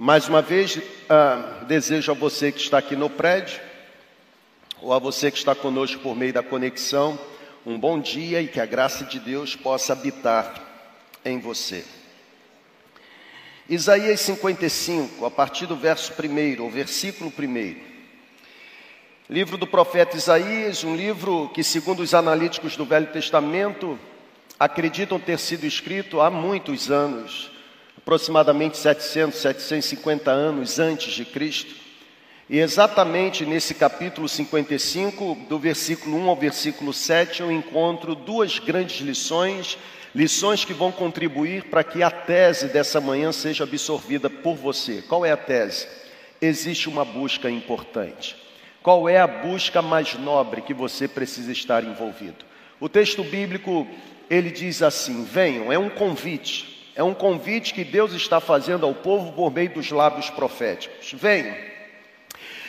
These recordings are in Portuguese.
Mais uma vez, ah, desejo a você que está aqui no prédio, ou a você que está conosco por meio da conexão, um bom dia e que a graça de Deus possa habitar em você. Isaías 55, a partir do verso 1, o versículo 1. Livro do profeta Isaías, um livro que, segundo os analíticos do Velho Testamento, acreditam ter sido escrito há muitos anos aproximadamente 700, 750 anos antes de Cristo. E exatamente nesse capítulo 55, do versículo 1 ao versículo 7, eu encontro duas grandes lições, lições que vão contribuir para que a tese dessa manhã seja absorvida por você. Qual é a tese? Existe uma busca importante. Qual é a busca mais nobre que você precisa estar envolvido? O texto bíblico, ele diz assim: venham, é um convite. É um convite que Deus está fazendo ao povo por meio dos lábios proféticos. Venham,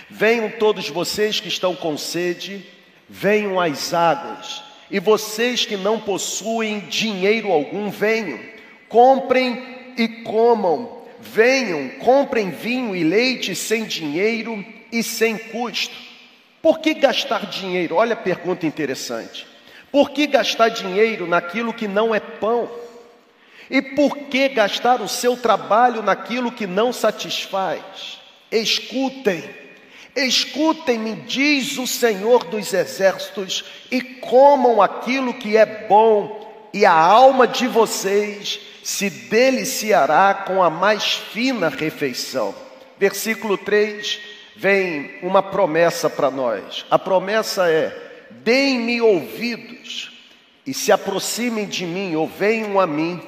venham todos vocês que estão com sede, venham às águas. E vocês que não possuem dinheiro algum, venham, comprem e comam. Venham, comprem vinho e leite sem dinheiro e sem custo. Por que gastar dinheiro? Olha a pergunta interessante. Por que gastar dinheiro naquilo que não é pão? E por que gastar o seu trabalho naquilo que não satisfaz? Escutem, escutem-me, diz o Senhor dos Exércitos, e comam aquilo que é bom, e a alma de vocês se deliciará com a mais fina refeição. Versículo 3 vem uma promessa para nós. A promessa é: deem-me ouvidos e se aproximem de mim, ou venham a mim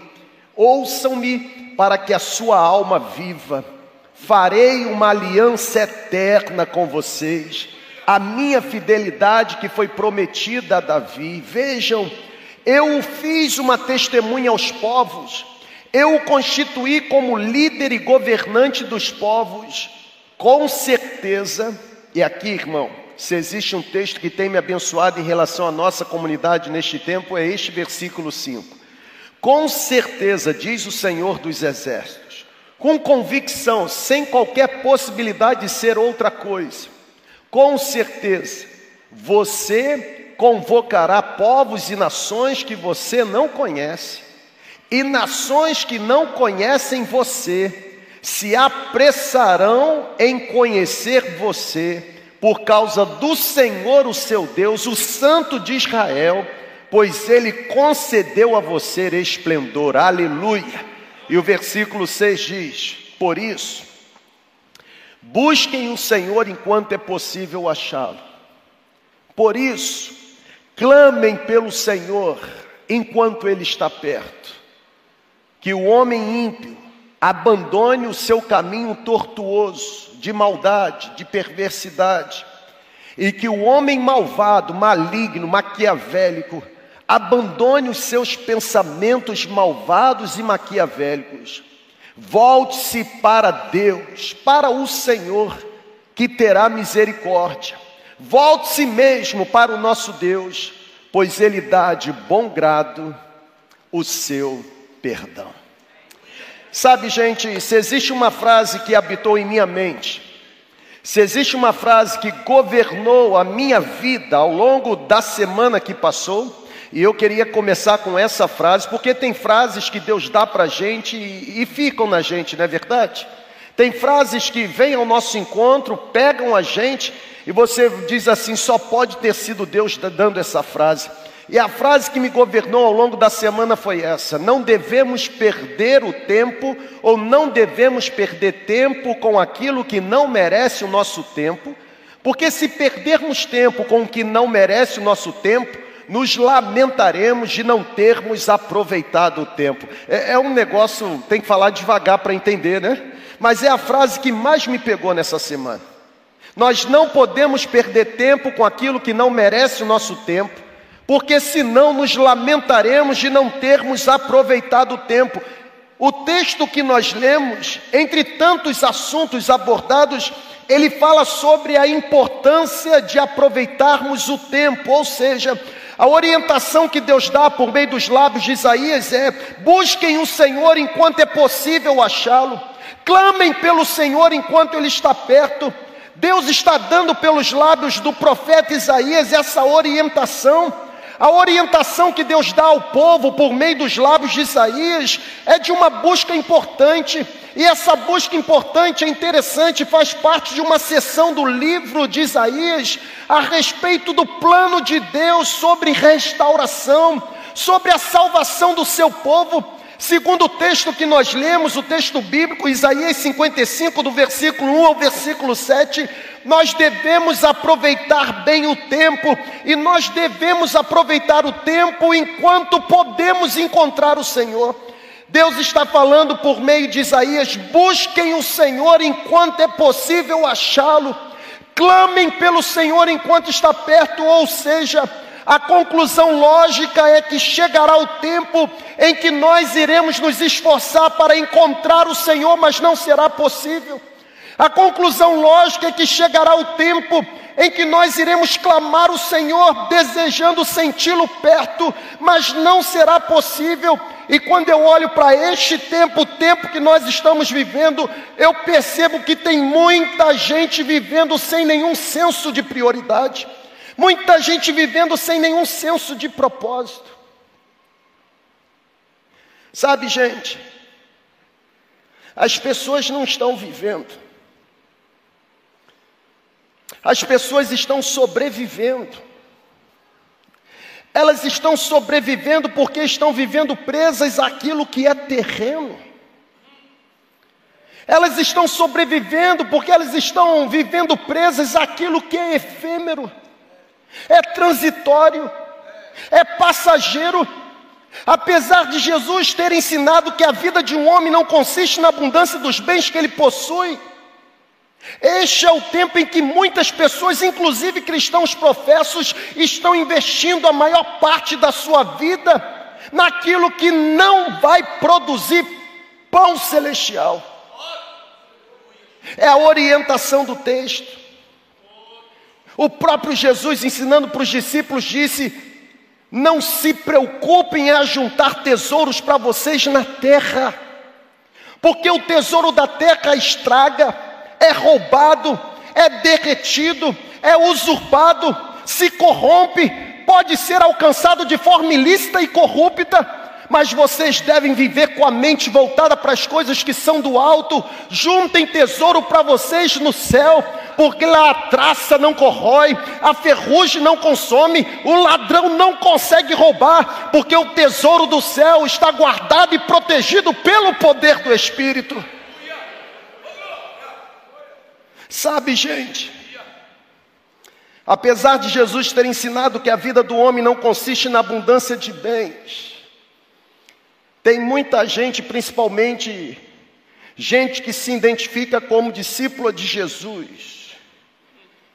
Ouçam-me para que a sua alma viva. Farei uma aliança eterna com vocês, a minha fidelidade que foi prometida a Davi. Vejam, eu fiz uma testemunha aos povos, eu o constituí como líder e governante dos povos. Com certeza, e aqui, irmão, se existe um texto que tem me abençoado em relação à nossa comunidade neste tempo, é este versículo 5. Com certeza, diz o Senhor dos Exércitos, com convicção, sem qualquer possibilidade de ser outra coisa, com certeza, você convocará povos e nações que você não conhece, e nações que não conhecem você, se apressarão em conhecer você, por causa do Senhor, o seu Deus, o Santo de Israel pois ele concedeu a você esplendor, aleluia. E o versículo 6 diz: Por isso, busquem o Senhor enquanto é possível achá-lo. Por isso, clamem pelo Senhor enquanto ele está perto. Que o homem ímpio abandone o seu caminho tortuoso, de maldade, de perversidade, e que o homem malvado, maligno, maquiavélico, abandone os seus pensamentos malvados e maquiavélicos, volte-se para Deus, para o Senhor, que terá misericórdia, volte-se mesmo para o nosso Deus, pois Ele dá de bom grado o seu perdão. Sabe, gente, se existe uma frase que habitou em minha mente, se existe uma frase que governou a minha vida ao longo da semana que passou, e eu queria começar com essa frase, porque tem frases que Deus dá para a gente e, e ficam na gente, não é verdade? Tem frases que vêm ao nosso encontro, pegam a gente e você diz assim: só pode ter sido Deus dando essa frase. E a frase que me governou ao longo da semana foi essa: não devemos perder o tempo, ou não devemos perder tempo com aquilo que não merece o nosso tempo, porque se perdermos tempo com o que não merece o nosso tempo, nos lamentaremos de não termos aproveitado o tempo. É, é um negócio, tem que falar devagar para entender, né? Mas é a frase que mais me pegou nessa semana. Nós não podemos perder tempo com aquilo que não merece o nosso tempo, porque senão nos lamentaremos de não termos aproveitado o tempo. O texto que nós lemos, entre tantos assuntos abordados, ele fala sobre a importância de aproveitarmos o tempo, ou seja, a orientação que Deus dá por meio dos lábios de Isaías é: busquem o Senhor enquanto é possível achá-lo. Clamem pelo Senhor enquanto Ele está perto. Deus está dando pelos lábios do profeta Isaías essa orientação. A orientação que Deus dá ao povo por meio dos lábios de Isaías é de uma busca importante, e essa busca importante é interessante, faz parte de uma seção do livro de Isaías a respeito do plano de Deus sobre restauração, sobre a salvação do seu povo. Segundo o texto que nós lemos, o texto bíblico, Isaías 55, do versículo 1 ao versículo 7, nós devemos aproveitar bem o tempo, e nós devemos aproveitar o tempo enquanto podemos encontrar o Senhor. Deus está falando por meio de Isaías: busquem o Senhor enquanto é possível achá-lo, clamem pelo Senhor enquanto está perto, ou seja, a conclusão lógica é que chegará o tempo em que nós iremos nos esforçar para encontrar o Senhor, mas não será possível. A conclusão lógica é que chegará o tempo em que nós iremos clamar o Senhor, desejando senti-lo perto, mas não será possível. E quando eu olho para este tempo, o tempo que nós estamos vivendo, eu percebo que tem muita gente vivendo sem nenhum senso de prioridade. Muita gente vivendo sem nenhum senso de propósito. Sabe, gente, as pessoas não estão vivendo, as pessoas estão sobrevivendo. Elas estão sobrevivendo porque estão vivendo presas àquilo que é terreno. Elas estão sobrevivendo porque elas estão vivendo presas àquilo que é efêmero é transitório, é passageiro. Apesar de Jesus ter ensinado que a vida de um homem não consiste na abundância dos bens que ele possui, este é o tempo em que muitas pessoas, inclusive cristãos professos, estão investindo a maior parte da sua vida naquilo que não vai produzir pão celestial. É a orientação do texto. O próprio Jesus, ensinando para os discípulos, disse: Não se preocupem em ajuntar tesouros para vocês na terra, porque o tesouro da terra estraga, é roubado, é derretido, é usurpado, se corrompe, pode ser alcançado de forma ilícita e corrupta mas vocês devem viver com a mente voltada para as coisas que são do alto. Juntem tesouro para vocês no céu, porque lá a traça não corrói, a ferrugem não consome, o ladrão não consegue roubar, porque o tesouro do céu está guardado e protegido pelo poder do Espírito. Sabe, gente, apesar de Jesus ter ensinado que a vida do homem não consiste na abundância de bens, tem muita gente, principalmente gente que se identifica como discípula de Jesus,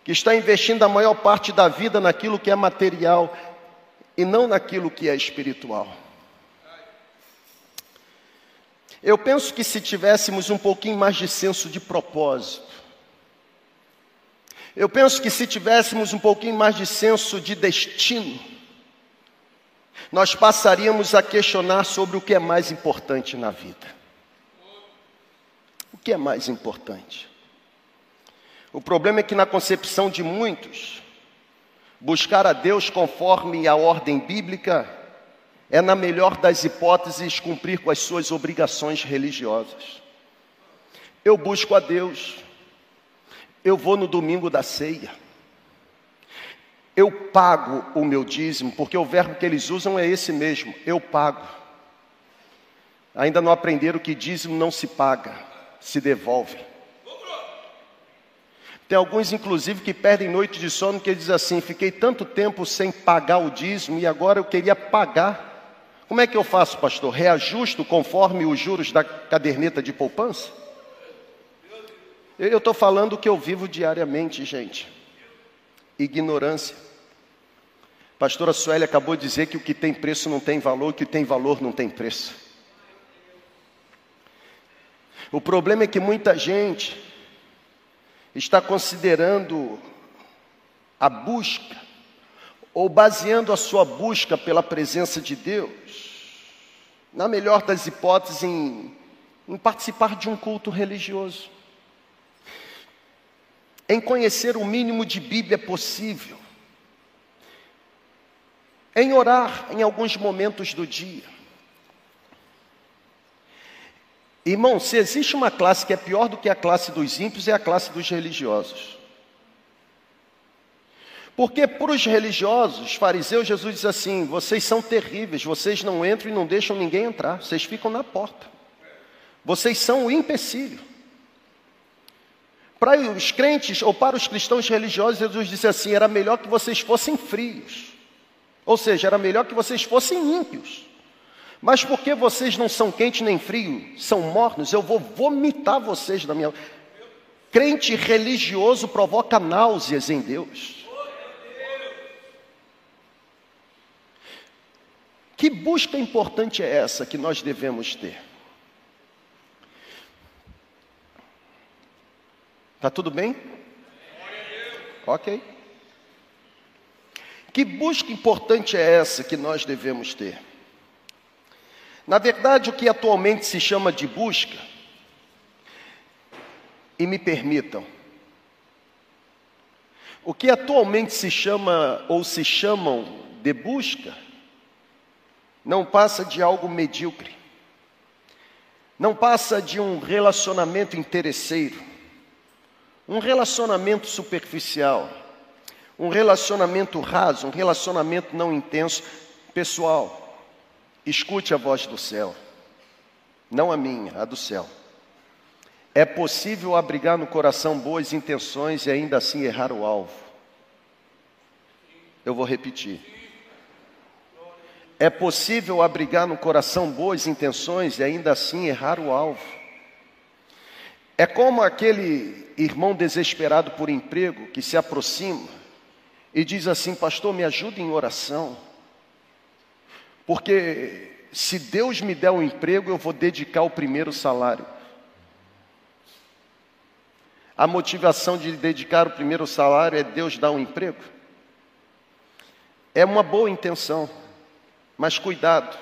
que está investindo a maior parte da vida naquilo que é material e não naquilo que é espiritual. Eu penso que se tivéssemos um pouquinho mais de senso de propósito, eu penso que se tivéssemos um pouquinho mais de senso de destino, nós passaríamos a questionar sobre o que é mais importante na vida. O que é mais importante? O problema é que, na concepção de muitos, buscar a Deus conforme a ordem bíblica é, na melhor das hipóteses, cumprir com as suas obrigações religiosas. Eu busco a Deus, eu vou no domingo da ceia eu pago o meu dízimo, porque o verbo que eles usam é esse mesmo, eu pago. Ainda não aprenderam que dízimo não se paga, se devolve. Tem alguns, inclusive, que perdem noite de sono, que dizem assim: fiquei tanto tempo sem pagar o dízimo e agora eu queria pagar. Como é que eu faço, pastor? Reajusto conforme os juros da caderneta de poupança? Eu estou falando que eu vivo diariamente, gente. Ignorância. Pastora Sueli acabou de dizer que o que tem preço não tem valor, o que tem valor não tem preço. O problema é que muita gente está considerando a busca, ou baseando a sua busca pela presença de Deus, na melhor das hipóteses, em em participar de um culto religioso, em conhecer o mínimo de Bíblia possível, em orar em alguns momentos do dia. Irmão, se existe uma classe que é pior do que a classe dos ímpios, é a classe dos religiosos. Porque para os religiosos, fariseus, Jesus diz assim: vocês são terríveis, vocês não entram e não deixam ninguém entrar, vocês ficam na porta. Vocês são o empecilho. Para os crentes ou para os cristãos religiosos, Jesus disse assim: era melhor que vocês fossem frios. Ou seja, era melhor que vocês fossem ímpios. Mas porque vocês não são quentes nem frios, são mornos, eu vou vomitar vocês da minha. Crente religioso provoca náuseas em Deus. Que busca importante é essa que nós devemos ter? Tá tudo bem? Ok. Que busca importante é essa que nós devemos ter? Na verdade, o que atualmente se chama de busca, e me permitam, o que atualmente se chama ou se chamam de busca, não passa de algo medíocre, não passa de um relacionamento interesseiro, um relacionamento superficial, um relacionamento raso, um relacionamento não intenso. Pessoal, escute a voz do céu, não a minha, a do céu. É possível abrigar no coração boas intenções e ainda assim errar o alvo. Eu vou repetir. É possível abrigar no coração boas intenções e ainda assim errar o alvo. É como aquele irmão desesperado por emprego que se aproxima e diz assim: Pastor, me ajude em oração, porque se Deus me der um emprego, eu vou dedicar o primeiro salário. A motivação de dedicar o primeiro salário é Deus dar um emprego? É uma boa intenção. Mas cuidado,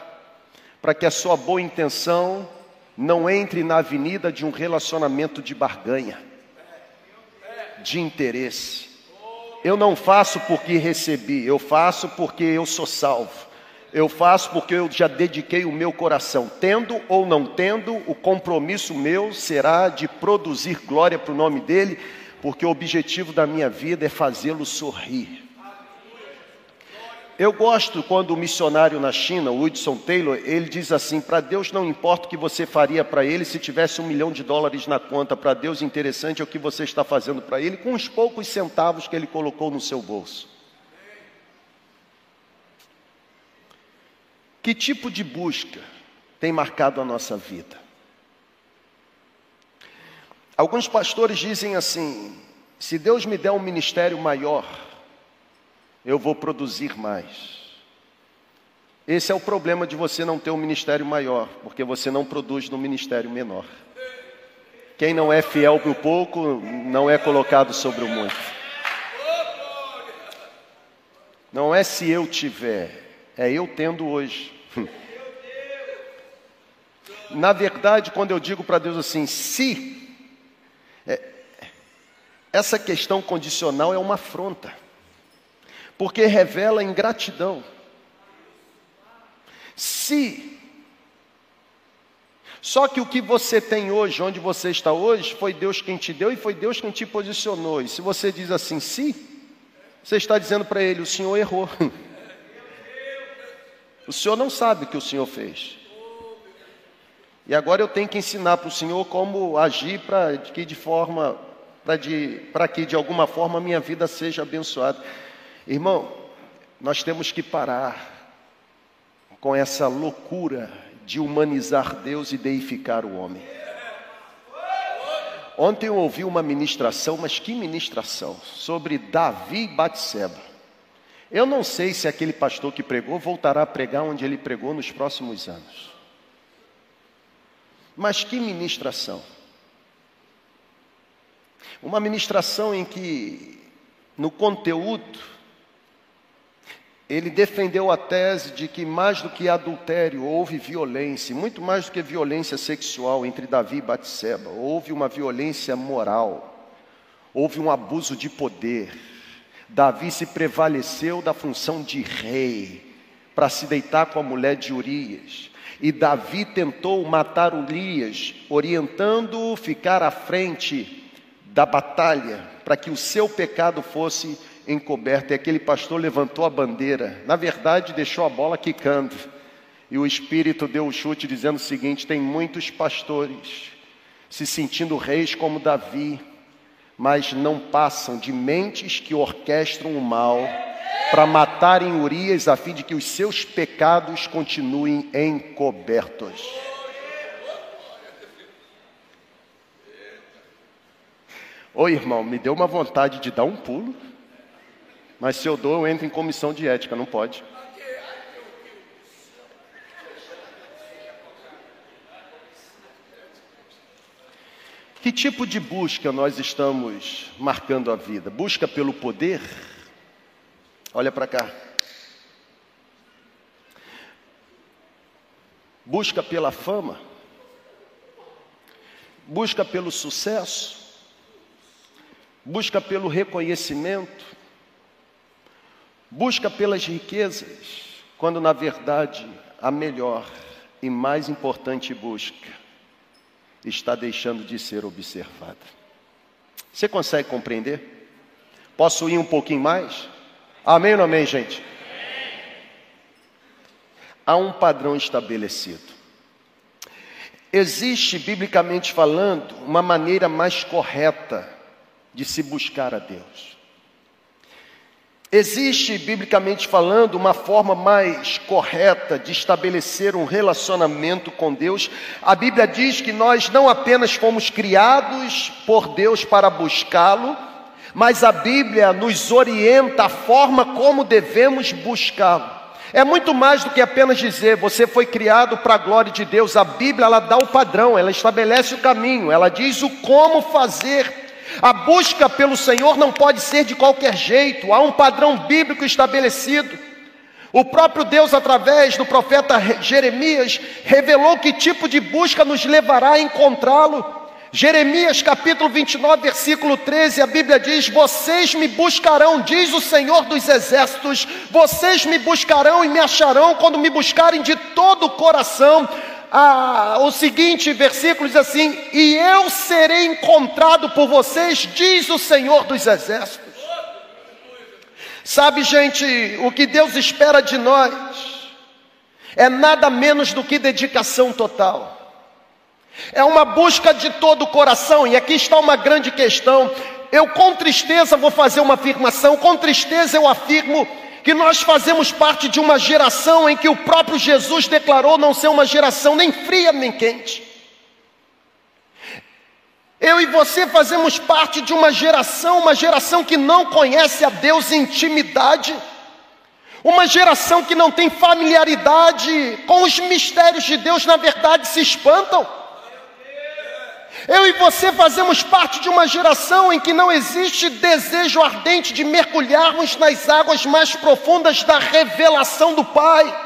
para que a sua boa intenção não entre na avenida de um relacionamento de barganha, de interesse. Eu não faço porque recebi, eu faço porque eu sou salvo. Eu faço porque eu já dediquei o meu coração. Tendo ou não tendo, o compromisso meu será de produzir glória para o nome dEle, porque o objetivo da minha vida é fazê-lo sorrir. Eu gosto quando o missionário na China, o Hudson Taylor, ele diz assim: para Deus não importa o que você faria para ele se tivesse um milhão de dólares na conta, para Deus interessante é o que você está fazendo para ele com os poucos centavos que ele colocou no seu bolso. Que tipo de busca tem marcado a nossa vida? Alguns pastores dizem assim: se Deus me der um ministério maior, eu vou produzir mais. Esse é o problema de você não ter um ministério maior, porque você não produz no ministério menor. Quem não é fiel para o pouco, não é colocado sobre o muito. Não é se eu tiver, é eu tendo hoje. Na verdade, quando eu digo para Deus assim, se, é, essa questão condicional é uma afronta porque revela ingratidão. Se só que o que você tem hoje, onde você está hoje, foi Deus quem te deu e foi Deus quem te posicionou. E se você diz assim, se, você está dizendo para ele: o Senhor errou. O Senhor não sabe o que o Senhor fez. E agora eu tenho que ensinar para o Senhor como agir para que de forma, para que de alguma forma a minha vida seja abençoada. Irmão, nós temos que parar com essa loucura de humanizar Deus e deificar o homem. Ontem eu ouvi uma ministração, mas que ministração, sobre Davi e Batseba. Eu não sei se aquele pastor que pregou voltará a pregar onde ele pregou nos próximos anos. Mas que ministração. Uma ministração em que, no conteúdo, ele defendeu a tese de que mais do que adultério houve violência, muito mais do que violência sexual entre Davi e Batseba, houve uma violência moral, houve um abuso de poder. Davi se prevaleceu da função de rei para se deitar com a mulher de Urias. E Davi tentou matar Urias, orientando-o ficar à frente da batalha, para que o seu pecado fosse encoberto. E aquele pastor levantou a bandeira, na verdade, deixou a bola quicando. E o Espírito deu o chute, dizendo o seguinte: tem muitos pastores se sentindo reis como Davi, mas não passam de mentes que orquestram o mal para matarem Urias, a fim de que os seus pecados continuem encobertos. Oi, irmão, me deu uma vontade de dar um pulo, mas se eu dou, eu entro em comissão de ética, não pode. Que tipo de busca nós estamos marcando a vida? Busca pelo poder? Olha para cá. Busca pela fama? Busca pelo sucesso? Busca pelo reconhecimento? Busca pelas riquezas? Quando na verdade a melhor e mais importante busca está deixando de ser observada. Você consegue compreender? Posso ir um pouquinho mais? Amém ou não amém, gente? Há um padrão estabelecido. Existe, biblicamente falando, uma maneira mais correta de se buscar a Deus. Existe, biblicamente falando, uma forma mais correta de estabelecer um relacionamento com Deus. A Bíblia diz que nós não apenas fomos criados por Deus para buscá-lo, mas a Bíblia nos orienta a forma como devemos buscá-lo. É muito mais do que apenas dizer você foi criado para a glória de Deus. A Bíblia ela dá o padrão, ela estabelece o caminho, ela diz o como fazer a busca pelo Senhor não pode ser de qualquer jeito, há um padrão bíblico estabelecido. O próprio Deus, através do profeta Jeremias, revelou que tipo de busca nos levará a encontrá-lo. Jeremias capítulo 29, versículo 13, a Bíblia diz: Vocês me buscarão, diz o Senhor dos Exércitos, vocês me buscarão e me acharão quando me buscarem de todo o coração ah, o seguinte versículo diz assim: E eu serei encontrado por vocês, diz o Senhor dos Exércitos. Sabe, gente, o que Deus espera de nós é nada menos do que dedicação total. É uma busca de todo o coração, e aqui está uma grande questão. Eu, com tristeza, vou fazer uma afirmação, com tristeza, eu afirmo que nós fazemos parte de uma geração em que o próprio Jesus declarou não ser uma geração nem fria nem quente. Eu e você fazemos parte de uma geração, uma geração que não conhece a Deus em intimidade, uma geração que não tem familiaridade com os mistérios de Deus, na verdade se espantam. Eu e você fazemos parte de uma geração em que não existe desejo ardente de mergulharmos nas águas mais profundas da revelação do Pai.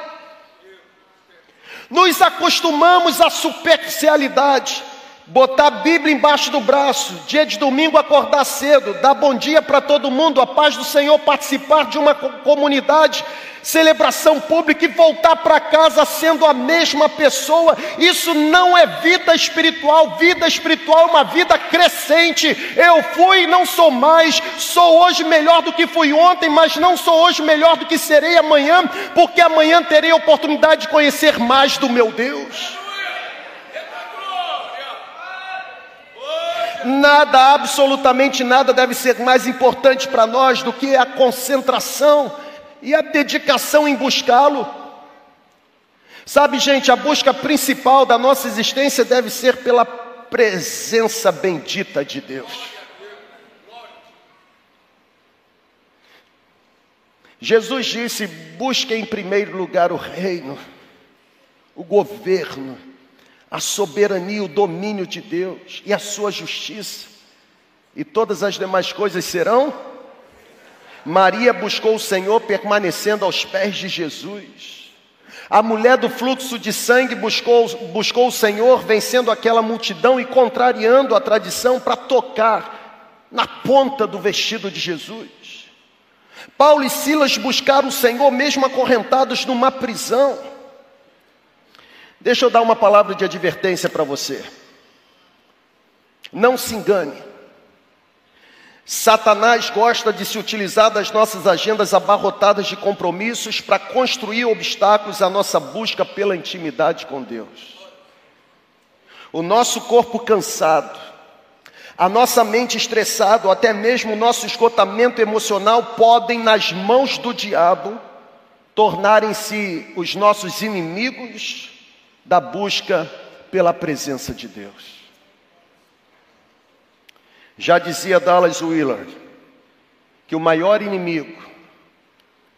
Nos acostumamos à superficialidade, botar a Bíblia embaixo do braço, dia de domingo acordar cedo, dar bom dia para todo mundo, a paz do Senhor, participar de uma comunidade celebração pública e voltar para casa sendo a mesma pessoa. Isso não é vida espiritual. Vida espiritual é uma vida crescente. Eu fui não sou mais. Sou hoje melhor do que fui ontem, mas não sou hoje melhor do que serei amanhã, porque amanhã terei a oportunidade de conhecer mais do meu Deus. Nada, absolutamente nada deve ser mais importante para nós do que a concentração e a dedicação em buscá-lo. Sabe, gente, a busca principal da nossa existência deve ser pela presença bendita de Deus. Jesus disse: busque em primeiro lugar o reino, o governo, a soberania, o domínio de Deus e a sua justiça, e todas as demais coisas serão Maria buscou o Senhor permanecendo aos pés de Jesus. A mulher do fluxo de sangue buscou, buscou o Senhor vencendo aquela multidão e contrariando a tradição para tocar na ponta do vestido de Jesus. Paulo e Silas buscaram o Senhor mesmo acorrentados numa prisão. Deixa eu dar uma palavra de advertência para você. Não se engane. Satanás gosta de se utilizar das nossas agendas abarrotadas de compromissos para construir obstáculos à nossa busca pela intimidade com Deus. O nosso corpo cansado, a nossa mente estressada, ou até mesmo o nosso esgotamento emocional podem, nas mãos do diabo, tornarem-se os nossos inimigos da busca pela presença de Deus. Já dizia Dallas Willard que o maior inimigo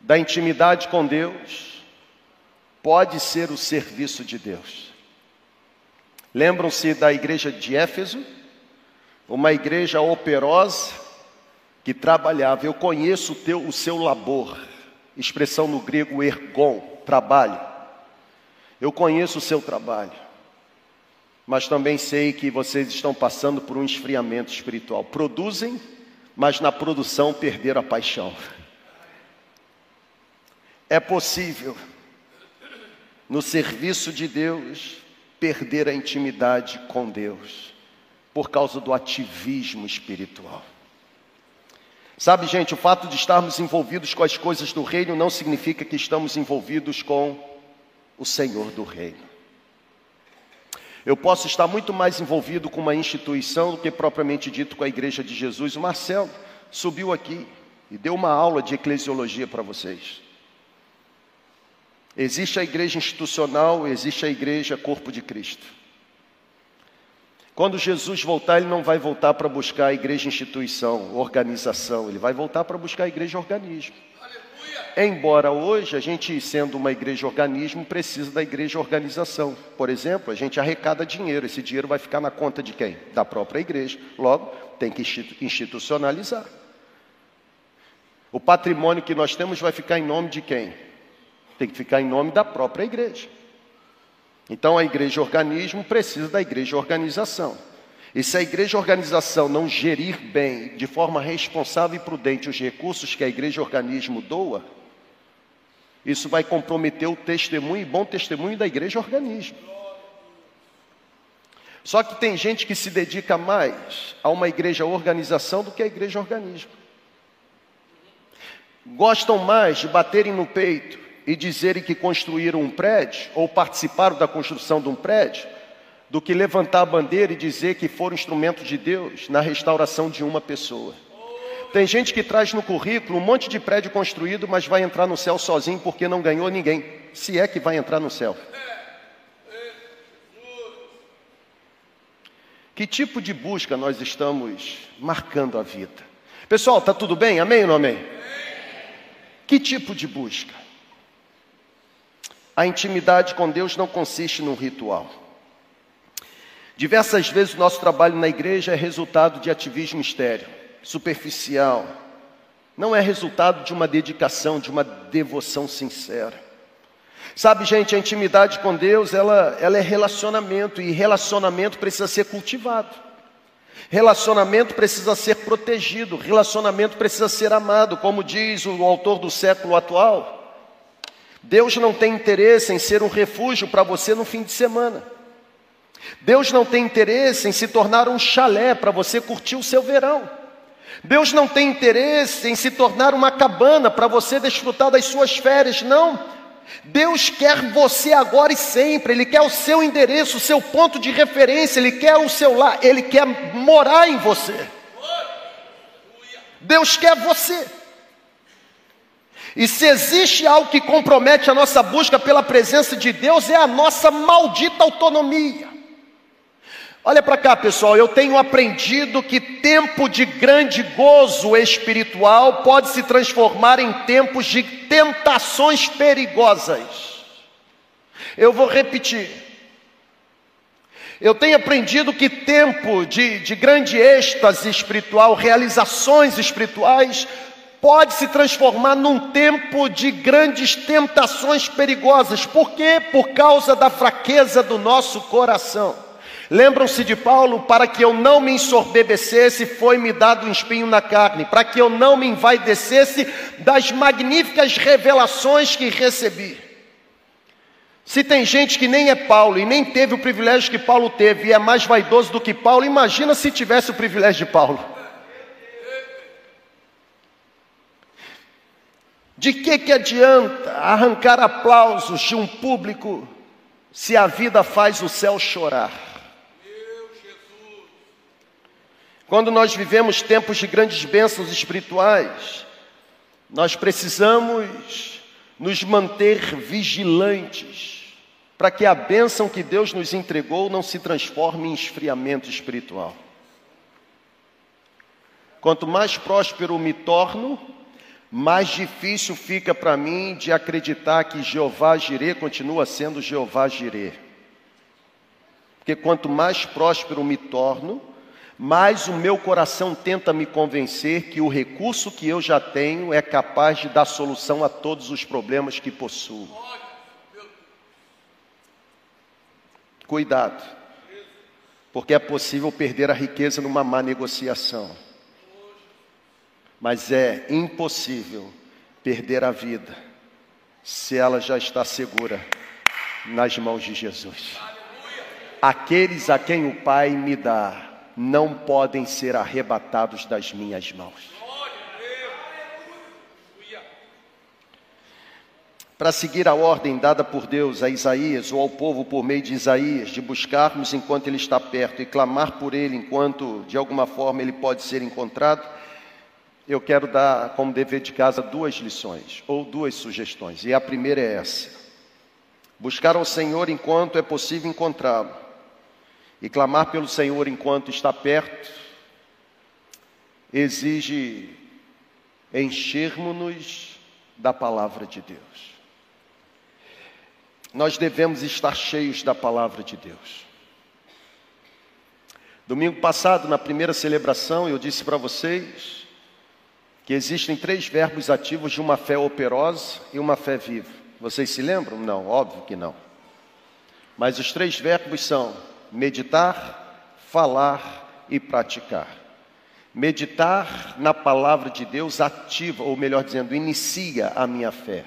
da intimidade com Deus pode ser o serviço de Deus. Lembram-se da igreja de Éfeso? Uma igreja operosa que trabalhava. Eu conheço o, teu, o seu labor, expressão no grego ergon, trabalho. Eu conheço o seu trabalho mas também sei que vocês estão passando por um esfriamento espiritual. Produzem, mas na produção perderam a paixão. É possível, no serviço de Deus, perder a intimidade com Deus, por causa do ativismo espiritual. Sabe, gente, o fato de estarmos envolvidos com as coisas do reino não significa que estamos envolvidos com o Senhor do reino. Eu posso estar muito mais envolvido com uma instituição do que propriamente dito com a Igreja de Jesus. O Marcelo subiu aqui e deu uma aula de eclesiologia para vocês. Existe a igreja institucional, existe a igreja corpo de Cristo. Quando Jesus voltar, ele não vai voltar para buscar a igreja instituição, organização, ele vai voltar para buscar a igreja organismo. Embora hoje a gente, sendo uma igreja organismo, precisa da igreja organização. Por exemplo, a gente arrecada dinheiro, esse dinheiro vai ficar na conta de quem? Da própria igreja. Logo, tem que institucionalizar. O patrimônio que nós temos vai ficar em nome de quem? Tem que ficar em nome da própria igreja. Então a igreja organismo precisa da igreja organização. E se a igreja organização não gerir bem, de forma responsável e prudente, os recursos que a igreja organismo doa, isso vai comprometer o testemunho e bom testemunho da igreja organismo. Só que tem gente que se dedica mais a uma igreja organização do que a igreja organismo. Gostam mais de baterem no peito e dizerem que construíram um prédio ou participaram da construção de um prédio, do que levantar a bandeira e dizer que foram instrumentos de Deus na restauração de uma pessoa. Tem gente que traz no currículo um monte de prédio construído, mas vai entrar no céu sozinho porque não ganhou ninguém. Se é que vai entrar no céu. Que tipo de busca nós estamos marcando a vida? Pessoal, está tudo bem? Amém ou não amém? Que tipo de busca? A intimidade com Deus não consiste num ritual. Diversas vezes o nosso trabalho na igreja é resultado de ativismo estéreo superficial, não é resultado de uma dedicação, de uma devoção sincera. Sabe, gente, a intimidade com Deus, ela, ela é relacionamento, e relacionamento precisa ser cultivado. Relacionamento precisa ser protegido, relacionamento precisa ser amado, como diz o autor do século atual. Deus não tem interesse em ser um refúgio para você no fim de semana. Deus não tem interesse em se tornar um chalé para você curtir o seu verão. Deus não tem interesse em se tornar uma cabana para você desfrutar das suas férias, não. Deus quer você agora e sempre, Ele quer o seu endereço, o seu ponto de referência, Ele quer o seu lar, Ele quer morar em você. Deus quer você. E se existe algo que compromete a nossa busca pela presença de Deus, é a nossa maldita autonomia. Olha para cá, pessoal, eu tenho aprendido que tempo de grande gozo espiritual pode se transformar em tempos de tentações perigosas. Eu vou repetir. Eu tenho aprendido que tempo de, de grande êxtase espiritual, realizações espirituais, pode se transformar num tempo de grandes tentações perigosas. Por quê? Por causa da fraqueza do nosso coração. Lembram-se de Paulo? Para que eu não me ensorbebecesse, foi-me dado um espinho na carne, para que eu não me envaidecesse das magníficas revelações que recebi. Se tem gente que nem é Paulo e nem teve o privilégio que Paulo teve e é mais vaidoso do que Paulo, imagina se tivesse o privilégio de Paulo. De que, que adianta arrancar aplausos de um público se a vida faz o céu chorar? Quando nós vivemos tempos de grandes bênçãos espirituais, nós precisamos nos manter vigilantes para que a bênção que Deus nos entregou não se transforme em esfriamento espiritual. Quanto mais próspero me torno, mais difícil fica para mim de acreditar que Jeová Jirê continua sendo Jeová Jirê. Porque quanto mais próspero me torno, mais o meu coração tenta me convencer que o recurso que eu já tenho é capaz de dar solução a todos os problemas que possuo. Cuidado, porque é possível perder a riqueza numa má negociação mas é impossível perder a vida se ela já está segura nas mãos de Jesus. Aqueles a quem o Pai me dá não podem ser arrebatados das minhas mãos. Para seguir a ordem dada por Deus a Isaías ou ao povo por meio de Isaías, de buscarmos enquanto ele está perto e clamar por ele enquanto de alguma forma ele pode ser encontrado, eu quero dar como dever de casa duas lições ou duas sugestões. E a primeira é essa: buscar ao Senhor enquanto é possível encontrá-lo, e clamar pelo Senhor enquanto está perto, exige enchermos-nos da palavra de Deus. Nós devemos estar cheios da palavra de Deus. Domingo passado, na primeira celebração, eu disse para vocês que existem três verbos ativos de uma fé operosa e uma fé viva. Vocês se lembram? Não, óbvio que não. Mas os três verbos são meditar, falar e praticar. Meditar na palavra de Deus ativa, ou melhor dizendo, inicia a minha fé.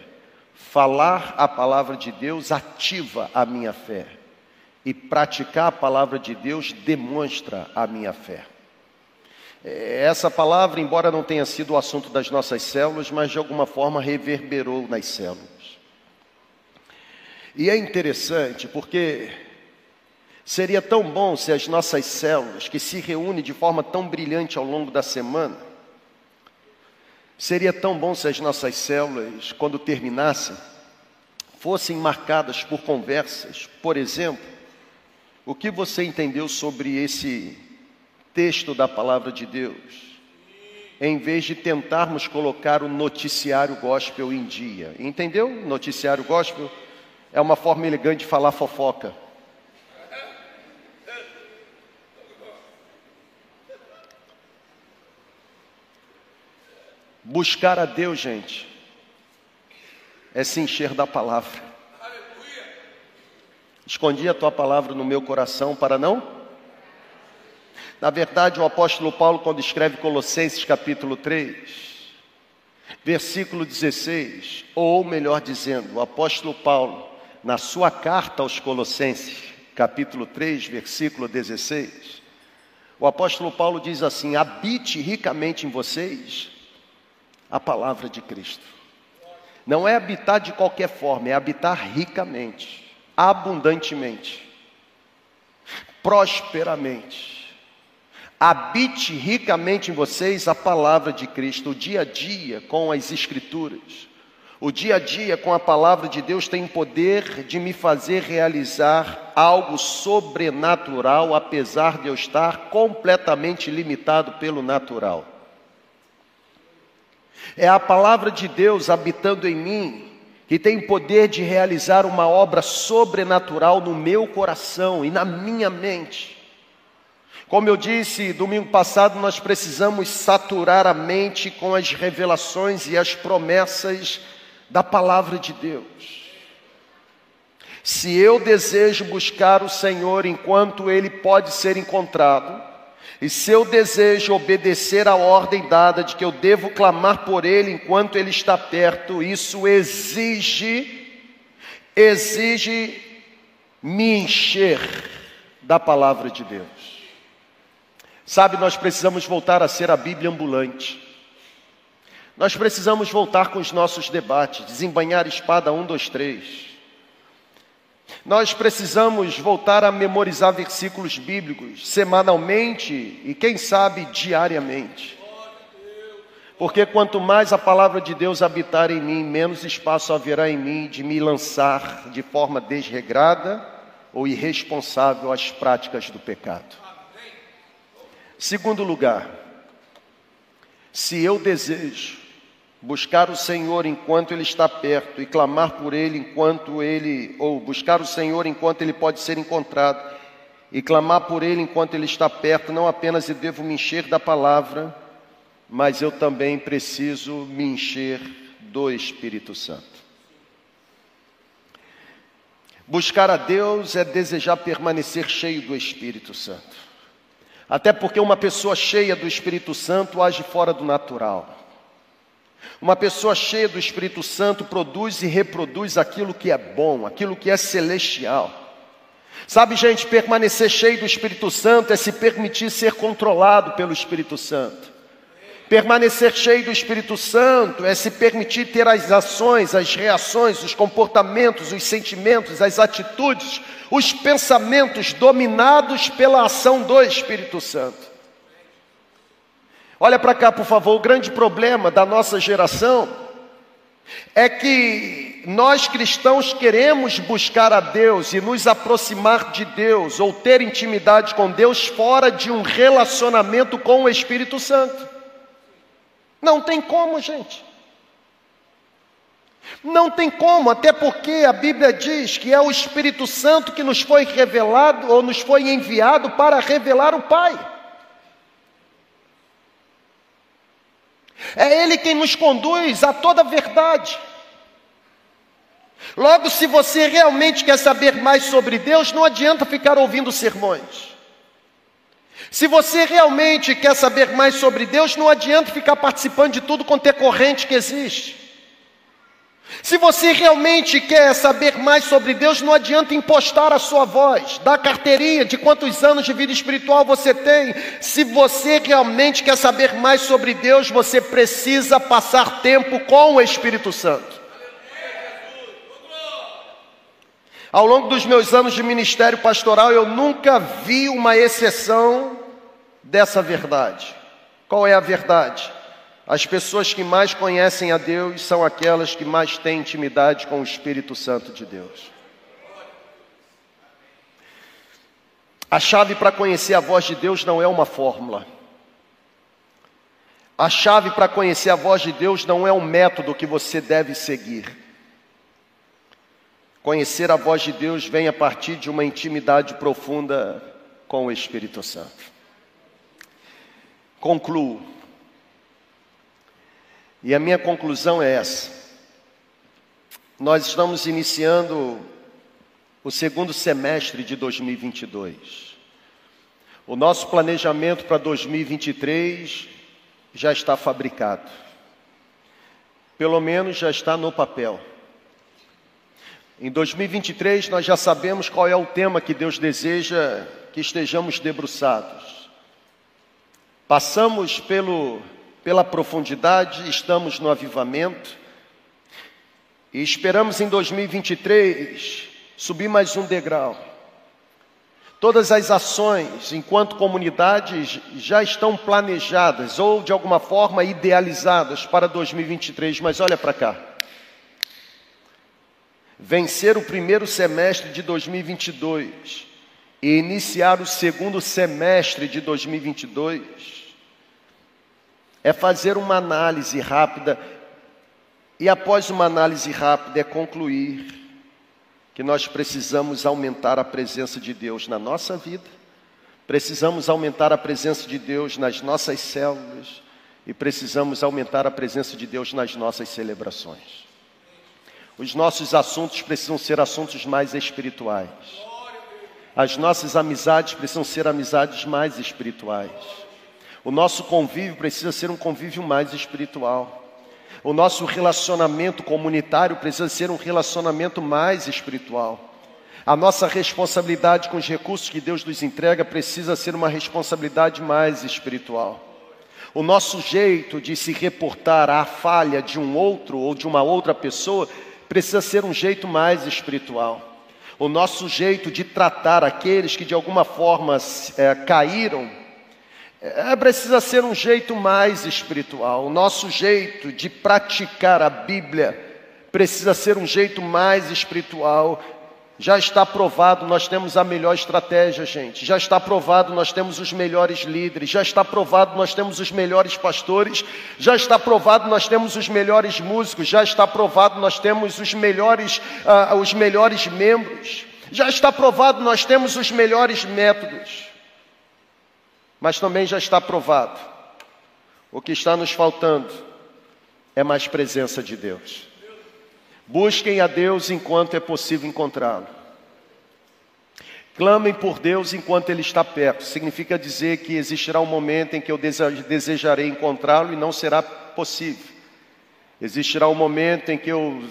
Falar a palavra de Deus ativa a minha fé. E praticar a palavra de Deus demonstra a minha fé. Essa palavra, embora não tenha sido o assunto das nossas células, mas de alguma forma reverberou nas células. E é interessante porque seria tão bom se as nossas células, que se reúnem de forma tão brilhante ao longo da semana, seria tão bom se as nossas células, quando terminassem, fossem marcadas por conversas, por exemplo, o que você entendeu sobre esse texto da palavra de Deus, em vez de tentarmos colocar o noticiário gospel em dia. Entendeu? Noticiário gospel é uma forma elegante de falar fofoca. Buscar a Deus, gente, é se encher da palavra. Escondi a tua palavra no meu coração para não na verdade, o apóstolo Paulo, quando escreve Colossenses capítulo 3, versículo 16, ou melhor dizendo, o apóstolo Paulo, na sua carta aos Colossenses, capítulo 3, versículo 16, o apóstolo Paulo diz assim: habite ricamente em vocês a palavra de Cristo. Não é habitar de qualquer forma, é habitar ricamente, abundantemente, prosperamente habite ricamente em vocês a palavra de Cristo, o dia a dia com as Escrituras. O dia a dia com a palavra de Deus tem poder de me fazer realizar algo sobrenatural, apesar de eu estar completamente limitado pelo natural. É a palavra de Deus habitando em mim que tem poder de realizar uma obra sobrenatural no meu coração e na minha mente Como eu disse domingo passado, nós precisamos saturar a mente com as revelações e as promessas da palavra de Deus. Se eu desejo buscar o Senhor enquanto Ele pode ser encontrado, e se eu desejo obedecer à ordem dada de que eu devo clamar por Ele enquanto Ele está perto, isso exige, exige me encher da palavra de Deus. Sabe, nós precisamos voltar a ser a Bíblia ambulante. Nós precisamos voltar com os nossos debates, desembanhar espada um, dois, três. Nós precisamos voltar a memorizar versículos bíblicos semanalmente e, quem sabe, diariamente. Porque quanto mais a palavra de Deus habitar em mim, menos espaço haverá em mim de me lançar de forma desregrada ou irresponsável às práticas do pecado. Segundo lugar, se eu desejo buscar o Senhor enquanto Ele está perto e clamar por Ele enquanto Ele, ou buscar o Senhor enquanto Ele pode ser encontrado e clamar por Ele enquanto Ele está perto, não apenas eu devo me encher da palavra, mas eu também preciso me encher do Espírito Santo. Buscar a Deus é desejar permanecer cheio do Espírito Santo. Até porque uma pessoa cheia do Espírito Santo age fora do natural. Uma pessoa cheia do Espírito Santo produz e reproduz aquilo que é bom, aquilo que é celestial. Sabe, gente, permanecer cheio do Espírito Santo é se permitir ser controlado pelo Espírito Santo. Permanecer cheio do Espírito Santo é se permitir ter as ações, as reações, os comportamentos, os sentimentos, as atitudes, os pensamentos dominados pela ação do Espírito Santo. Olha para cá, por favor, o grande problema da nossa geração é que nós cristãos queremos buscar a Deus e nos aproximar de Deus ou ter intimidade com Deus fora de um relacionamento com o Espírito Santo. Não tem como, gente. Não tem como, até porque a Bíblia diz que é o Espírito Santo que nos foi revelado ou nos foi enviado para revelar o Pai. É Ele quem nos conduz a toda a verdade. Logo, se você realmente quer saber mais sobre Deus, não adianta ficar ouvindo sermões. Se você realmente quer saber mais sobre Deus, não adianta ficar participando de tudo quanto é corrente que existe. Se você realmente quer saber mais sobre Deus, não adianta impostar a sua voz, dar carteirinha de quantos anos de vida espiritual você tem. Se você realmente quer saber mais sobre Deus, você precisa passar tempo com o Espírito Santo. Ao longo dos meus anos de ministério pastoral, eu nunca vi uma exceção dessa verdade. Qual é a verdade? As pessoas que mais conhecem a Deus são aquelas que mais têm intimidade com o Espírito Santo de Deus. A chave para conhecer a voz de Deus não é uma fórmula. A chave para conhecer a voz de Deus não é um método que você deve seguir. Conhecer a voz de Deus vem a partir de uma intimidade profunda com o Espírito Santo. Concluo. E a minha conclusão é essa. Nós estamos iniciando o segundo semestre de 2022. O nosso planejamento para 2023 já está fabricado. Pelo menos já está no papel. Em 2023, nós já sabemos qual é o tema que Deus deseja que estejamos debruçados. Passamos pelo, pela profundidade, estamos no avivamento. E esperamos em 2023 subir mais um degrau. Todas as ações, enquanto comunidade, já estão planejadas ou de alguma forma idealizadas para 2023, mas olha para cá. Vencer o primeiro semestre de 2022 e iniciar o segundo semestre de 2022 é fazer uma análise rápida e após uma análise rápida é concluir que nós precisamos aumentar a presença de Deus na nossa vida, Precisamos aumentar a presença de Deus nas nossas células e precisamos aumentar a presença de Deus nas nossas celebrações. Os nossos assuntos precisam ser assuntos mais espirituais. As nossas amizades precisam ser amizades mais espirituais. O nosso convívio precisa ser um convívio mais espiritual. O nosso relacionamento comunitário precisa ser um relacionamento mais espiritual. A nossa responsabilidade com os recursos que Deus nos entrega precisa ser uma responsabilidade mais espiritual. O nosso jeito de se reportar à falha de um outro ou de uma outra pessoa precisa ser um jeito mais espiritual. O nosso jeito de tratar aqueles que de alguma forma é, caíram é, precisa ser um jeito mais espiritual. O nosso jeito de praticar a Bíblia precisa ser um jeito mais espiritual. Já está provado, nós temos a melhor estratégia, gente. Já está provado, nós temos os melhores líderes. Já está provado, nós temos os melhores pastores. Já está provado, nós temos os melhores músicos. Já está provado, nós temos os melhores, uh, os melhores membros. Já está provado, nós temos os melhores métodos. Mas também já está provado. O que está nos faltando é mais presença de Deus. Busquem a Deus enquanto é possível encontrá-lo. Clamem por Deus enquanto Ele está perto. Significa dizer que existirá um momento em que eu desejarei encontrá-lo e não será possível. Existirá um momento em que eu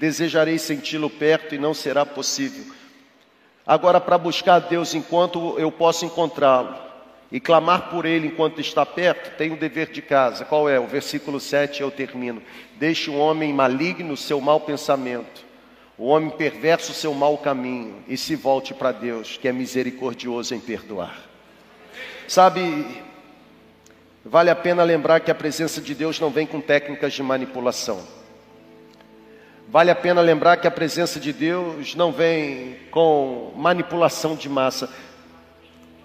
desejarei senti-lo perto e não será possível. Agora, para buscar a Deus enquanto eu posso encontrá-lo e clamar por Ele enquanto está perto, tem um dever de casa. Qual é? O versículo 7 eu termino. Deixe o homem maligno o seu mau pensamento, o homem perverso o seu mau caminho, e se volte para Deus, que é misericordioso em perdoar. Sabe, vale a pena lembrar que a presença de Deus não vem com técnicas de manipulação. Vale a pena lembrar que a presença de Deus não vem com manipulação de massa.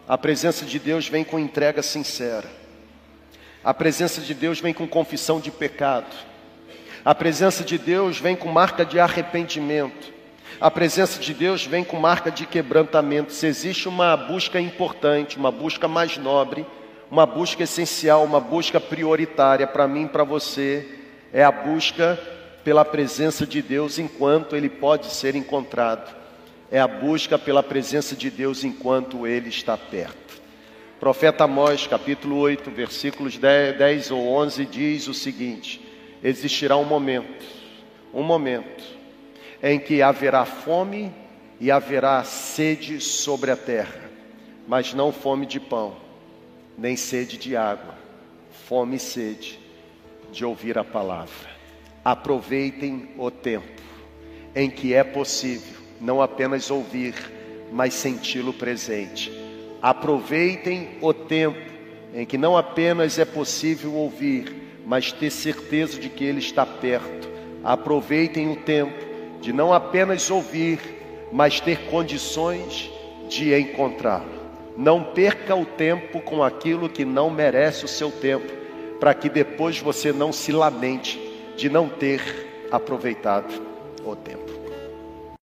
A presença de Deus vem com entrega sincera. A presença de Deus vem com confissão de pecado. A presença de Deus vem com marca de arrependimento. A presença de Deus vem com marca de quebrantamento. Se existe uma busca importante, uma busca mais nobre, uma busca essencial, uma busca prioritária para mim e para você, é a busca pela presença de Deus enquanto ele pode ser encontrado. É a busca pela presença de Deus enquanto ele está perto. profeta Amós, capítulo 8, versículos 10, 10 ou 11, diz o seguinte: existirá um momento, um momento, em que haverá fome e haverá sede sobre a terra, mas não fome de pão, nem sede de água, fome e sede de ouvir a palavra. Aproveitem o tempo em que é possível não apenas ouvir, mas senti-lo presente. Aproveitem o tempo em que não apenas é possível ouvir, mas ter certeza de que Ele está perto. Aproveitem o tempo de não apenas ouvir, mas ter condições de encontrá-lo. Não perca o tempo com aquilo que não merece o seu tempo, para que depois você não se lamente de não ter aproveitado o tempo.